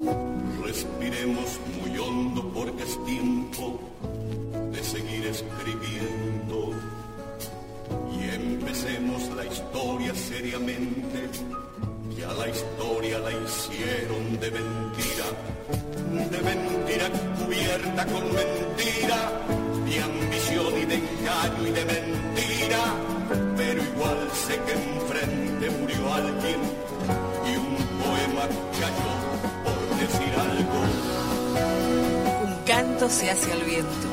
Respiremos muy hondo porque es tiempo de seguir escribiendo. Y empecemos la historia seriamente. Ya la historia la hicieron de mentira, de mentira cubierta con mentira, de ambición y de engaño y de mentira, pero igual sé que enfrente murió alguien y un poema cayó se hace al viento.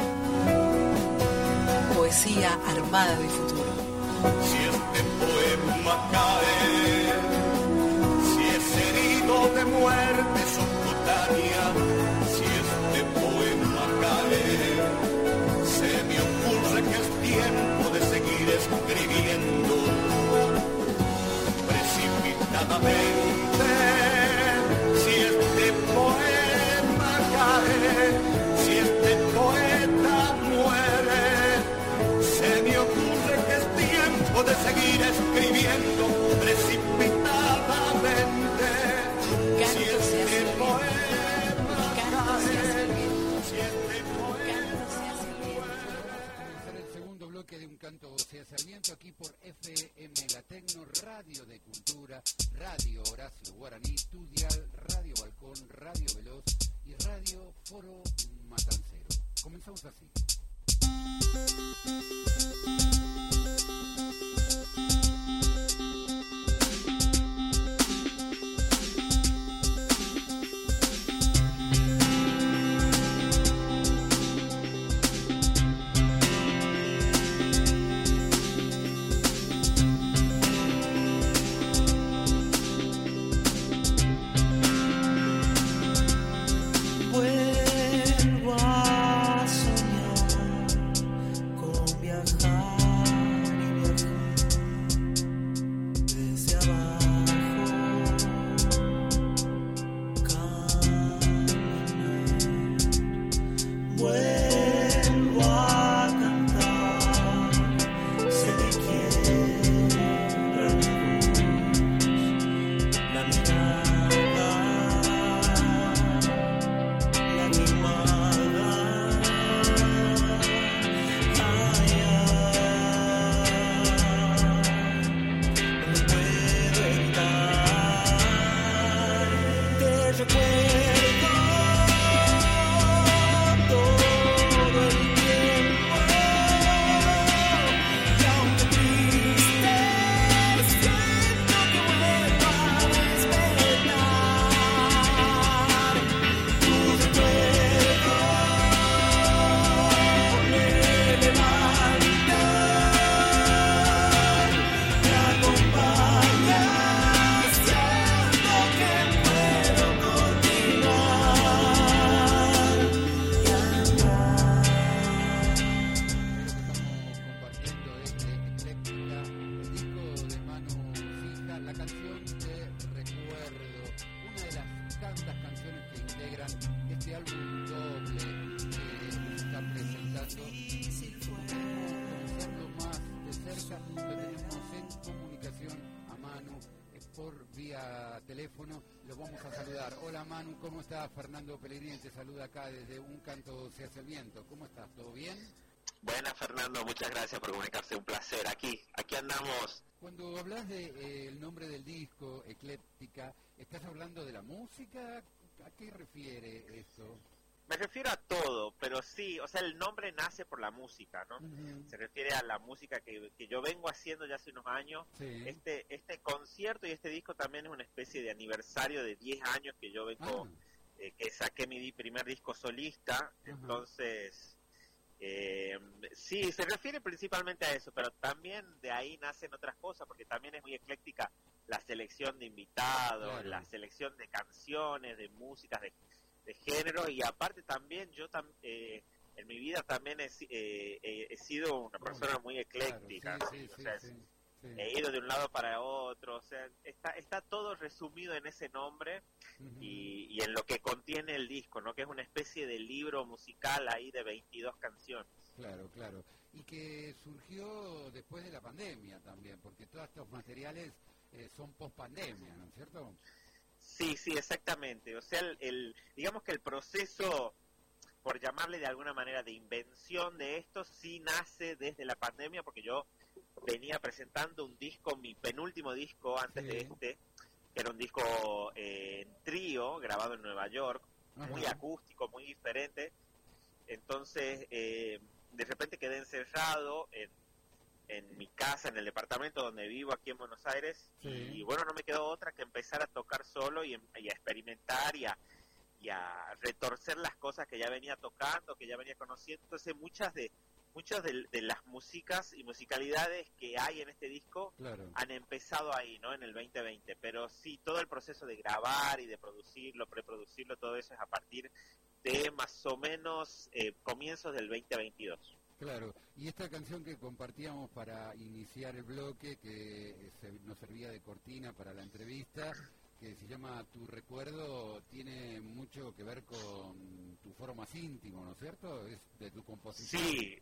Poesía armada de futuro. Si este poema cae, si es herido de muerte subcutánea, si este poema cae, se me ocurre que es tiempo de seguir escribiendo precipitadamente. Seguir escribiendo precipitadamente. Si este poema si este comenzar el segundo bloque de Un Canto se hace al viento aquí por FM La Tecno, Radio de Cultura, Radio Horacio Guaraní, Tudial, Radio Balcón, Radio Veloz y Radio Foro Matancero. Comenzamos así. Fernando Pellegrini te saluda acá desde Un Canto Se Hace el Viento. ¿Cómo estás? ¿Todo bien? Buenas Fernando, muchas gracias por comunicarse, un placer. Aquí, aquí andamos. Cuando hablas de, eh, el nombre del disco, Ecléptica, ¿estás hablando de la música? ¿A qué refiere eso? Me refiero a todo, pero sí, o sea, el nombre nace por la música, ¿no? Se refiere a la música que, que yo vengo haciendo ya hace unos años. Sí. Este, este concierto y este disco también es una especie de aniversario de 10 años que yo vengo, Ah, eh, que saqué mi primer disco solista. Entonces, Eh, sí, se refiere principalmente a eso, pero también de ahí nacen otras cosas, porque también es muy ecléctica la selección de invitados, Claro. la selección de canciones, de músicas, de, de género, y aparte también yo tam- eh, en mi vida también he, eh, he sido una persona muy ecléctica, Claro, ¿sí? sí, o sí, sea, sí, sí. he ido de un lado para otro, o sea, está, está todo resumido en ese nombre y en lo que contiene el disco, ¿no? Que es una especie de libro musical ahí de 22 canciones. Claro, claro. Y que surgió después de la pandemia también, porque todos estos materiales eh, son post pandemia, ¿no es cierto? Sí, sí, exactamente. O sea, el, el- digamos que el proceso, por llamarle de alguna manera de invención de esto, sí nace desde la pandemia, porque yo venía presentando un disco, mi penúltimo disco antes Sí. de este, era un disco eh, en trío, grabado en Nueva York, muy acústico, muy diferente. Entonces, eh, de repente quedé encerrado en, en mi casa, en el departamento donde vivo aquí en Buenos Aires. Sí. Y bueno, no me quedó otra que empezar a tocar solo y, y a experimentar y a, y a retorcer las cosas que ya venía tocando, que ya venía conociendo. Entonces, muchas de muchas de, de las músicas y musicalidades que hay en este disco Claro. han empezado ahí, ¿no? En el 2020. Pero sí, todo el proceso de grabar y de producirlo, preproducirlo, todo eso es a partir de más o menos eh, comienzos del 2022. Claro, y esta canción que compartíamos para iniciar el bloque, que eh, se- nos servía de cortina para la entrevista, que se llama Tu Recuerdo, tiene mucho que ver con tu foro más íntimo, ¿no es cierto? Es de tu composición. Sí,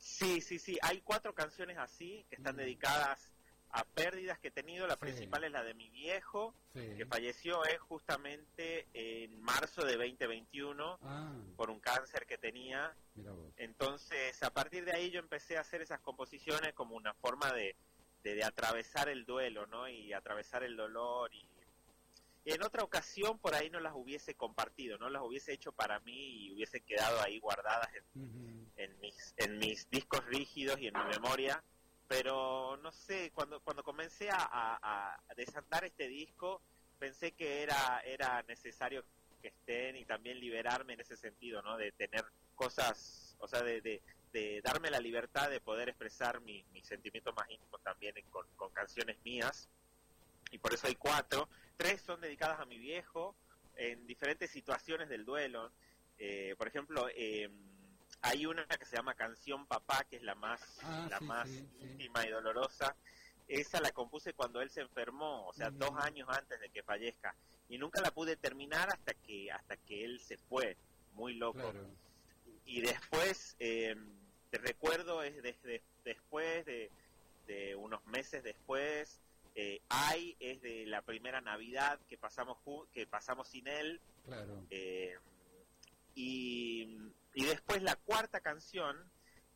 sí, sí, sí. Hay cuatro canciones así que están Mm. dedicadas a pérdidas que he tenido. La Sí. principal es la de mi viejo, Sí. que falleció eh, justamente en marzo de 2021 Ah, por un cáncer que tenía. Entonces, a partir de ahí yo empecé a hacer esas composiciones como una forma de, de, de atravesar el duelo, ¿no? Y atravesar el dolor. Y en otra ocasión por ahí no las hubiese compartido, no las hubiese hecho para mí y hubiesen quedado ahí guardadas en, mis, en mis discos rígidos y en mi memoria. Pero no sé, cuando, cuando comencé a, a- a desandar este disco, pensé que era, era necesario que estén y también liberarme en ese sentido, ¿no? De tener cosas, o sea, de, de, de darme la libertad de poder expresar mi- mis sentimientos más íntimos también en- con, con canciones mías. Y por eso hay cuatro. Tres son dedicadas a mi viejo en diferentes situaciones del duelo. Eh, por ejemplo, eh, hay una que se llama Canción Papá, que es la más, Ah, la sí, más sí, sí. íntima y dolorosa. Esa la compuse cuando él se enfermó, o sea, dos años antes de que fallezca. Y nunca la pude terminar hasta que hasta que él se fue, muy loco. Claro. Y después, eh, te recuerdo, es desde después de, de unos meses después, eh, Ay es de la primera Navidad que pasamos que pasamos sin él. Claro. Eh, y, y después la cuarta canción,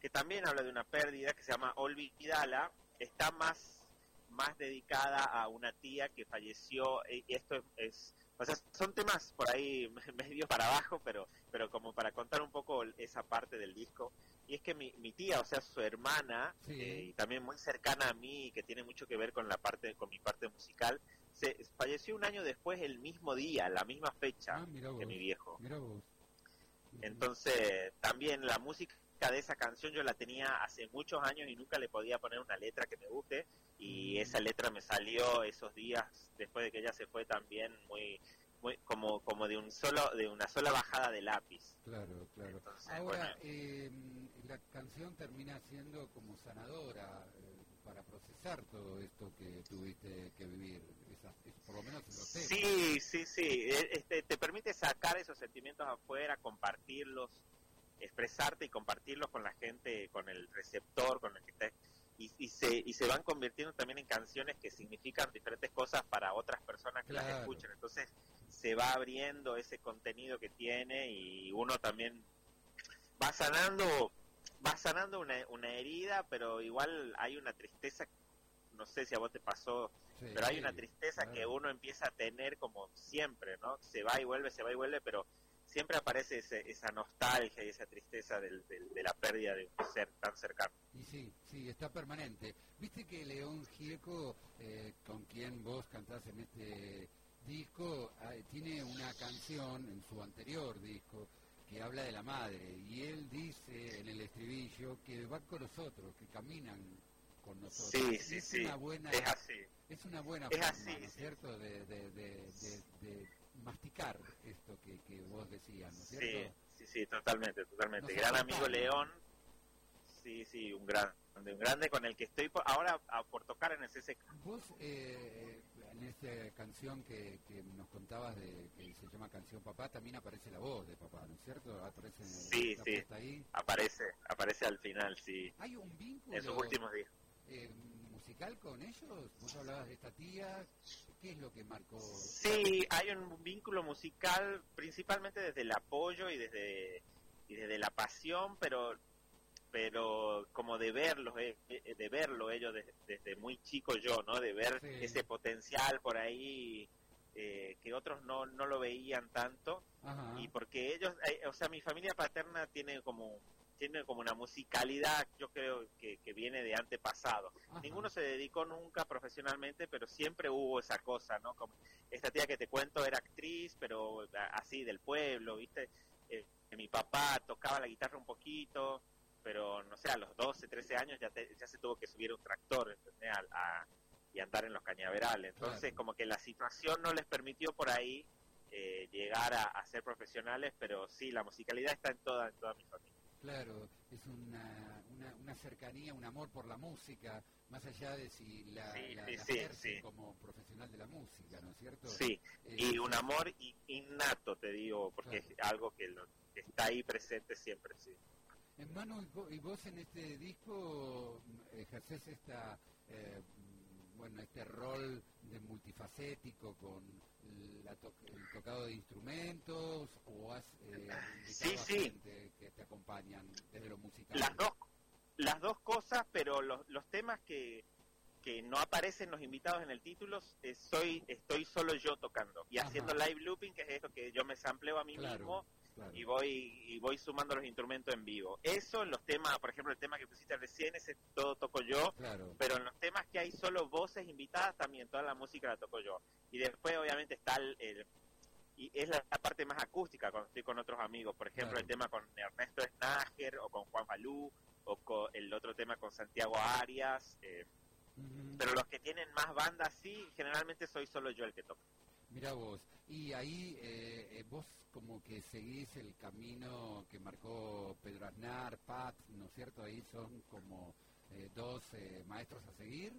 que también habla de una pérdida, que se llama Olvidala, está más, más dedicada a una tía que falleció. Y esto es, es- o sea, son temas por ahí medio para abajo, pero, pero como para contar un poco esa parte del disco. Y es que mi, mi tía, o sea, su hermana, Sí. eh, y también muy cercana a mí, que tiene mucho que ver con la parte, con mi parte musical, se falleció un año después, el mismo día, la misma fecha Ah, vos. que mi viejo. Mira vos. Ujú. Entonces, también la música de esa canción yo la tenía hace muchos años y nunca le podía poner una letra que me guste y Mm. esa letra me salió esos días después de que ella se fue también muy muy como como de un solo de una sola bajada de lápiz. Claro, claro. Entonces, Ahora, bueno. eh, la canción termina siendo como sanadora eh, para procesar todo esto que tuviste que vivir, esas- es- por lo menos en los temas. Sí, sí, sí. E- Este, te permite sacar esos sentimientos afuera, compartirlos, expresarte y compartirlos con la gente, con el receptor, con el que esté. Y, y se, y se van convirtiendo también en canciones que significan diferentes cosas para otras personas que las escuchan. Entonces se va abriendo ese contenido que tiene y uno también va sanando va sanando una, una herida, pero igual hay una tristeza, no sé si a vos te pasó Sí, pero hay una tristeza claro. que uno empieza a tener como siempre, ¿no? Se va y vuelve, se va y vuelve, pero siempre aparece ese- esa nostalgia y esa tristeza del- del- de la pérdida de un ser tan cercano. Y sí, sí, está permanente. Viste que León Gieco, eh, con quien vos cantás en este disco, ah, tiene una canción en su anterior disco que habla de la madre y él dice en el estribillo que van con nosotros, que caminan con nosotros. Sí, Y sí, es sí. una buena, Es así. es una buena Es forma, así, ¿no es sí. cierto?, de, de, de, de- de masticar esto que, que vos decías, ¿no es Sí, cierto? sí, sí, totalmente, totalmente. Nos Gran amigo León. Sí, sí, un grande, un grande con el que estoy por- ahora a- por tocar en el CCK. Vos, eh, esta canción que, que nos contabas, de, que se llama Canción Papá, también aparece la voz de papá, ¿no es cierto? Aparece Sí, sí. ahí. Aparece, aparece al final, sí, ¿Hay un vínculo en sus últimos días. eh, musical con ellos? Vos hablabas de esta tía, ¿qué es lo que marcó? Sí, hay un vínculo musical principalmente desde el apoyo y desde y desde la pasión, pero pero como de verlos, eh, eh, de verlo ellos desde, desde muy chico yo, ¿no? De ver Sí. ese potencial por ahí eh, que otros no, no lo veían tanto Ajá. y porque ellos, eh, o sea, mi familia paterna tiene como tiene como una musicalidad, yo creo que, que viene de antepasado. Ajá. Ninguno se dedicó nunca profesionalmente, pero siempre hubo esa cosa, ¿no? Como esta tía que te cuento era actriz, pero así del pueblo, ¿viste? Eh, mi papá tocaba la guitarra un poquito, pero no sé, a los 12, 13 años ya, te- ya se tuvo que subir a un tractor, ¿entendés? A- a- y andar en los cañaverales. Entonces, Claro. como que la situación no les permitió por ahí eh, llegar a, a ser profesionales, pero sí, la musicalidad está en toda, en toda mi familia. Claro, es una, una, una cercanía, un amor por la música, más allá de si la, Sí, la- la sí, ejerce sí. como profesional de la música, ¿no es cierto? Sí, Eh, y un amor i- innato, te digo, porque Claro. es algo que, lo- que está ahí presente siempre, sí. Hermano, y vo- y vos en este disco ejerces esta, eh, bueno, este rol de multifacético con la to- el tocado de instrumentos o has eh, Sí, a sí. gente que te acompañan desde lo musical. Las dos, las dos cosas, pero los, los temas que, que no aparecen los invitados en el título, eh, soy, estoy solo yo tocando y Ajá. haciendo live looping, que es esto que yo me sampleo a mí Claro, mismo claro. y voy y voy sumando los instrumentos en vivo. Eso en los temas, por ejemplo, el tema que pusiste recién, ese todo toco yo, Claro, pero en los temas que hay solo voces invitadas también toda la música la toco yo y después obviamente está el, el- y es la, la parte más acústica cuando estoy con otros amigos por ejemplo Claro. el tema con Ernesto Snager o con Juan Falú o con el otro tema con Santiago Arias eh, pero los que tienen más bandas sí generalmente soy solo yo el que toca Mira vos, y ahí eh, eh, vos como que seguís el camino que marcó Pedro Aznar, Pat, ¿no es cierto? Ahí son como eh, dos eh, maestros a seguir.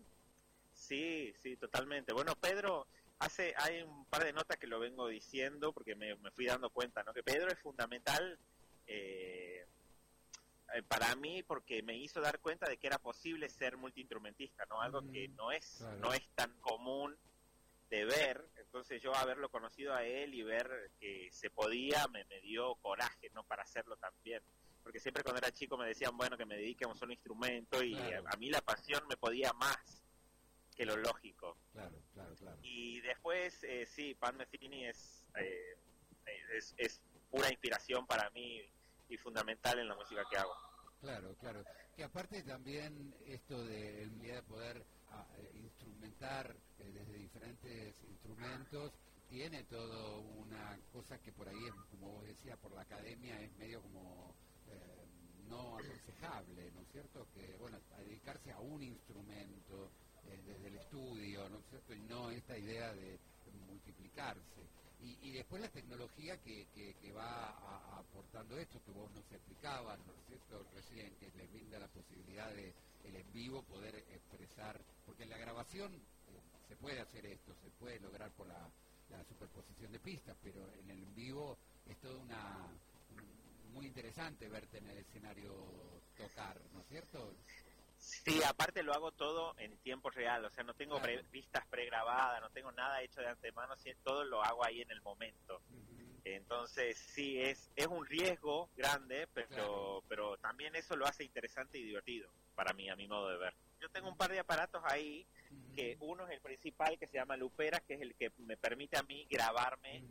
Sí, sí, totalmente. Bueno, Pedro, hace hay un par de notas que lo vengo diciendo porque me, me fui dando cuenta, ¿no? Que Pedro es fundamental eh, para mí porque me hizo dar cuenta de que era posible ser multiinstrumentista, ¿no? Algo que no es claro. no es tan común de ver. Entonces yo haberlo conocido a él y ver que se podía me, me dio coraje, ¿no? Para hacerlo también. Porque siempre cuando era chico me decían, bueno, que me dedique a un solo instrumento y Claro. a, a mí la pasión me podía más que lo lógico. Claro, claro, claro. Y después, eh, sí, Pan Metheny es, eh, es, es pura inspiración para mí y fundamental en la música que hago. Claro, claro. Que aparte también esto de en realidad poder ah, eh, desde diferentes instrumentos tiene todo una cosa que por ahí, como vos decías, por la academia es medio como eh, no aconsejable, ¿no es cierto? Que, bueno, a dedicarse a un instrumento eh, desde el estudio, ¿no es cierto? Y no esta idea de multiplicarse. Y, después la tecnología que, que, va aportando esto, que vos nos explicabas, ¿no es cierto? Recién, que les brinda la posibilidad de el en vivo poder expresar, porque en la grabación eh, se puede hacer esto, se puede lograr por la, la superposición de pistas, pero en el en vivo es todo una un- muy interesante verte en el escenario tocar, ¿no es cierto? Sí, aparte lo hago todo en tiempo real, o sea, no tengo Claro. pre- pistas pregrabadas, no tengo nada hecho de antemano, todo lo hago ahí en el momento. Entonces, sí, es, es un riesgo grande, pero, Claro. pero también eso lo hace interesante y divertido, para mí, a mi modo de ver. Yo tengo un par de aparatos ahí, que uno es el principal, que se llama Lupera, que es el que me permite a mí grabarme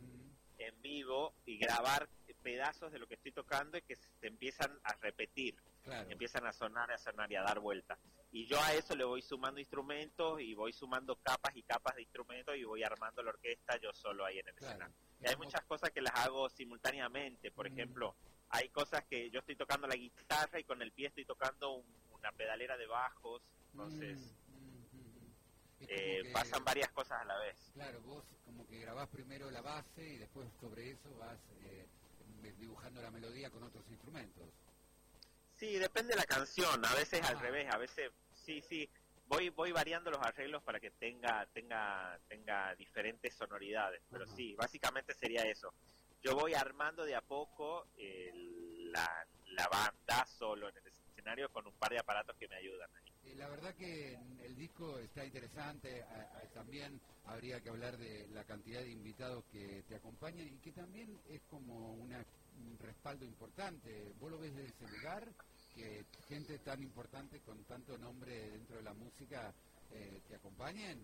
en vivo y grabar pedazos de lo que estoy tocando y que se empiezan a repetir, Claro. empiezan a sonar, a sonar y a dar vueltas. Y yo a eso le voy sumando instrumentos y voy sumando capas y capas de instrumentos y voy armando la orquesta yo solo ahí en el Claro. escenario. Y hay muchas cosas que las hago simultáneamente. Por Mm. ejemplo, hay cosas que yo estoy tocando la guitarra y con el pie estoy tocando un- una pedalera de bajos. Entonces, Mm, mm, mm, mm. Eh, que- pasan varias cosas a la vez. Claro, vos como que grabás primero la base y después sobre eso vas eh, dibujando la melodía con otros instrumentos. Sí, depende de la canción. A veces al Ah. revés, a veces sí, sí. Voy voy variando los arreglos para que tenga tenga tenga diferentes sonoridades, pero sí, básicamente sería eso. Yo voy armando de a poco el- la, la banda solo en el escenario con un par de aparatos que me ayudan. ahí. Eh, La verdad que el disco está interesante, a- a- también habría que hablar de la cantidad de invitados que te acompañan y que también es como una, un respaldo importante. ¿Vos lo ves desde ese lugar? Que gente tan importante con tanto nombre dentro de la música eh, te acompañen.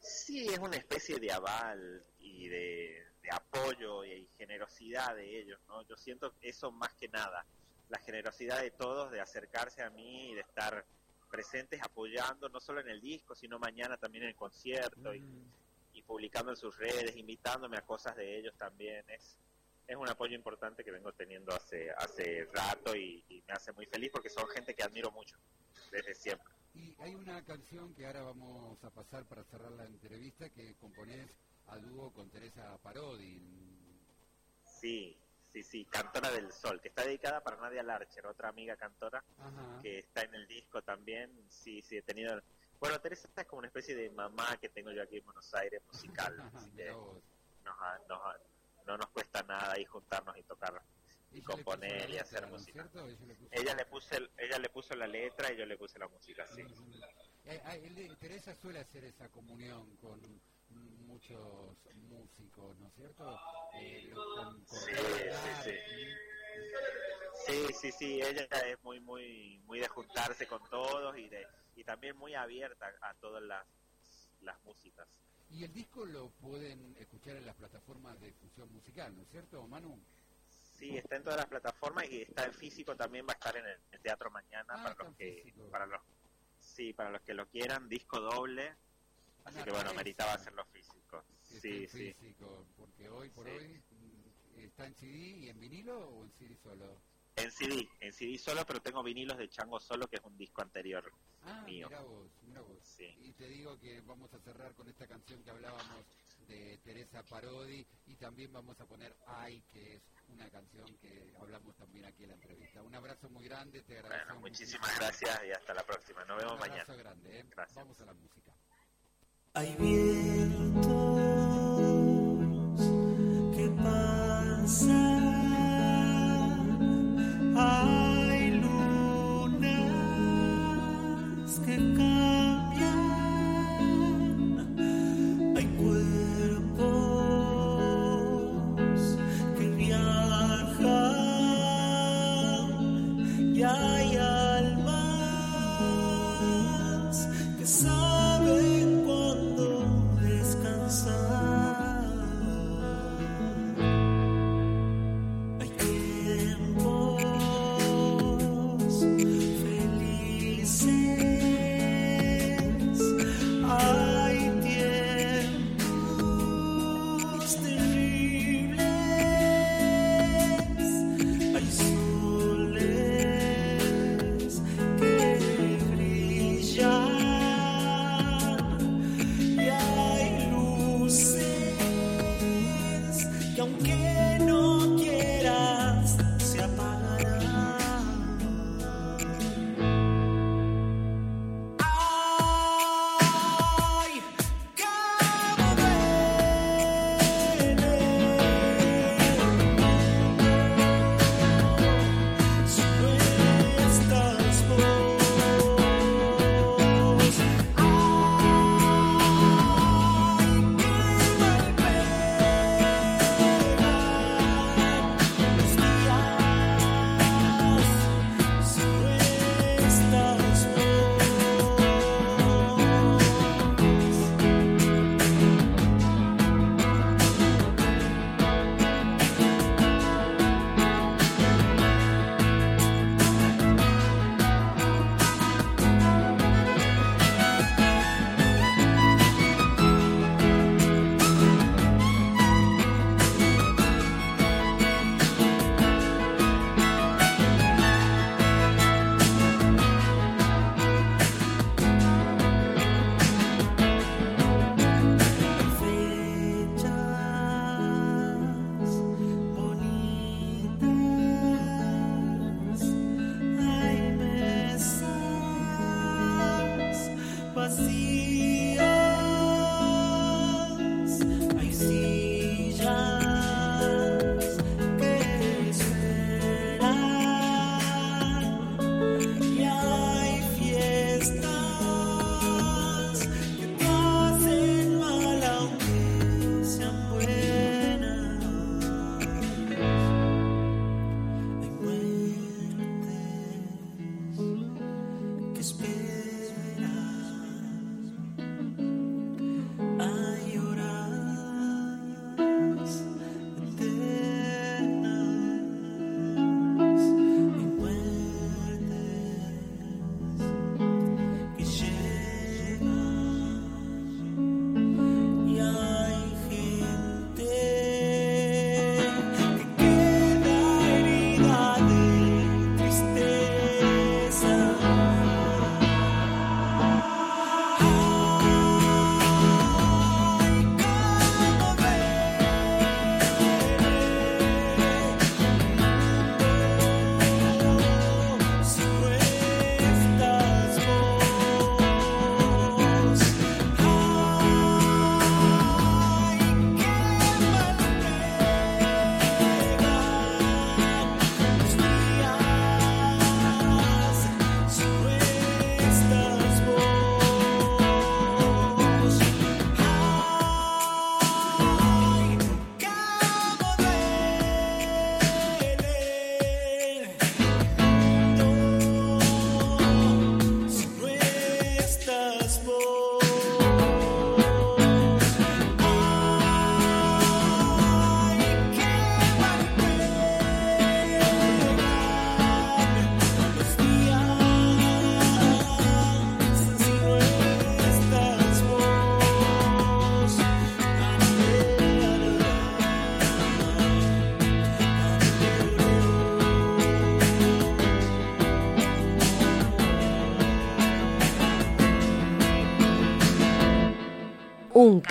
Sí, es una especie de aval y de, de apoyo y generosidad de ellos, ¿no? Yo siento eso más que nada, la generosidad de todos de acercarse a mí y de estar presentes apoyando, no solo en el disco, sino mañana también en el concierto y, Mm. y publicando en sus redes, invitándome a cosas de ellos también. Es, es un apoyo importante que vengo teniendo hace, hace rato y, y me hace muy feliz porque son gente que admiro mucho desde siempre. Y hay una canción que ahora vamos a pasar para cerrar la entrevista que componés a dúo con Teresa Parodi. Sí, sí, sí, Cantora del Sol, que está dedicada para Nadia Larcher, otra amiga cantora Ajá. que está en el disco también. Sí, sí, he tenido. Bueno, Teresa es como una especie de mamá que tengo yo aquí en Buenos Aires, musical. así que nos nos ha- no nos cuesta nada ahí juntarnos y tocar y componer y hacer ¿no es música. Ella le puso Ella la le puso el- ella le puso la letra y yo le puse la música, sí. Eh, ah, Teresa suele hacer esa comunión con muchos músicos, ¿no es cierto? Eh, Sí, sí, sí, ella es muy, muy, muy de juntarse con todos y de y también muy abierta a todas las, las músicas. Y el disco lo pueden escuchar en las plataformas de difusión musical, ¿no es cierto, Manu? Sí, está en todas las plataformas y está en físico también va a estar en el, el teatro mañana Ah, para los que físico. para los sí, para los que lo quieran, disco doble. Así Una que bueno, meritaba hacerlo físico. Sí, sí. físico, porque hoy por Sí. hoy mm, está en CD y en vinilo o en CD solo. En CD, en CD solo, pero tengo vinilos de Chango solo, que es un disco anterior. Ah, Mío. mira vos, mira vos. Sí. Y te digo que vamos a cerrar con esta canción que hablábamos de Teresa Parodi y también vamos a poner Ay, que es una canción que hablamos también aquí en la entrevista. Un abrazo muy grande, te agradezco. Bueno, muchísimas gracias y hasta la próxima. Nos vemos Un mañana. abrazo grande, ¿eh? Gracias. Vamos a la música. Hay vientos que pasan,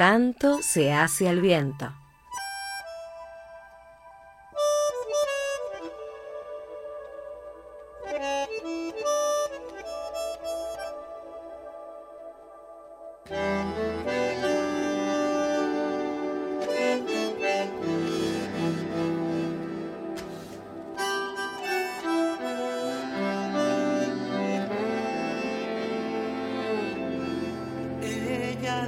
canto se hace al viento. Ella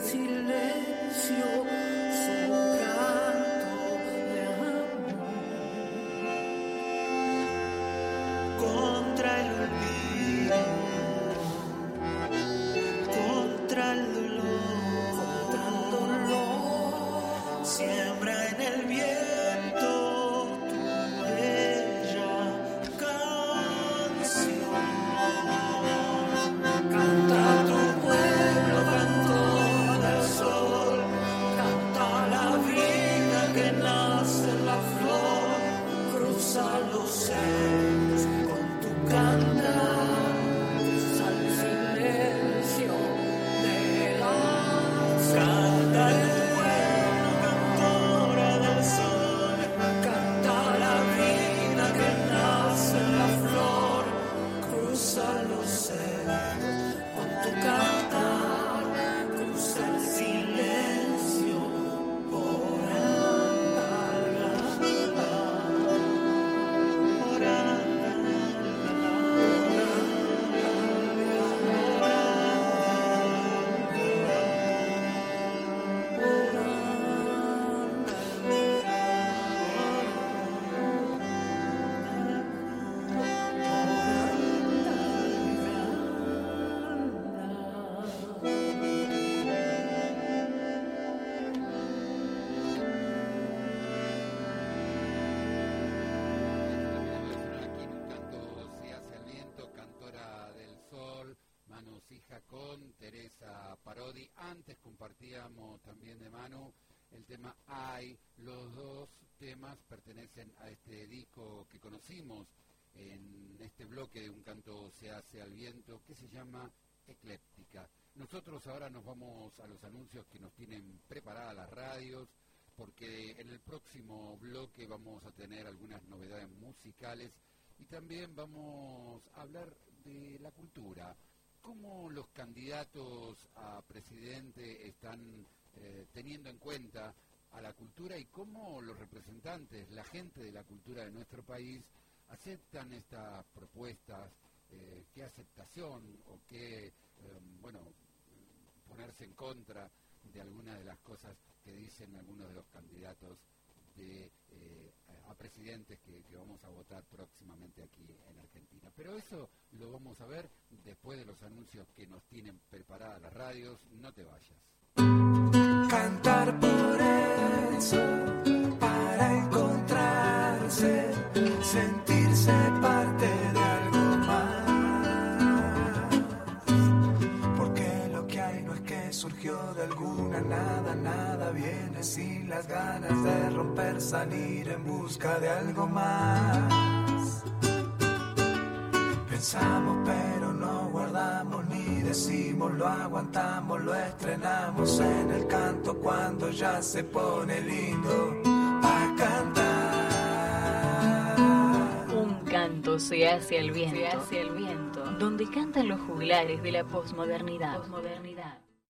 silencio, Compartíamos también de Manu el tema Ay. Los dos temas pertenecen a este disco que conocimos en este bloque de un canto se hace al viento que se llama Ecléptica. Nosotros ahora nos vamos a los anuncios que nos tienen preparadas las radios porque en el próximo bloque vamos a tener algunas novedades musicales y también vamos a hablar de la cultura. ¿Cómo los candidatos a presidente están eh, teniendo en cuenta a la cultura y cómo los representantes, la gente de la cultura de nuestro país, aceptan estas propuestas? Eh, ¿Qué aceptación o qué, eh, bueno, ponerse en contra de algunas de las cosas que dicen algunos de los candidatos eh, a presidentes que vamos a votar próximamente aquí en Argentina. Pero eso lo vamos a ver después de los anuncios que nos tienen preparadas las radios. No te vayas. Cantar por eso, para encontrarse, sentirse parte de algo más. Porque lo que alguna, nada, nada viene sin las ganas de romper, salir en busca de algo más. Pensamos pero no guardamos ni decimos, lo aguantamos, lo estrenamos en el canto cuando ya se pone lindo a cantar. Un canto se hace al viento, donde cantan los juglares de la posmodernidad. posmodernidad.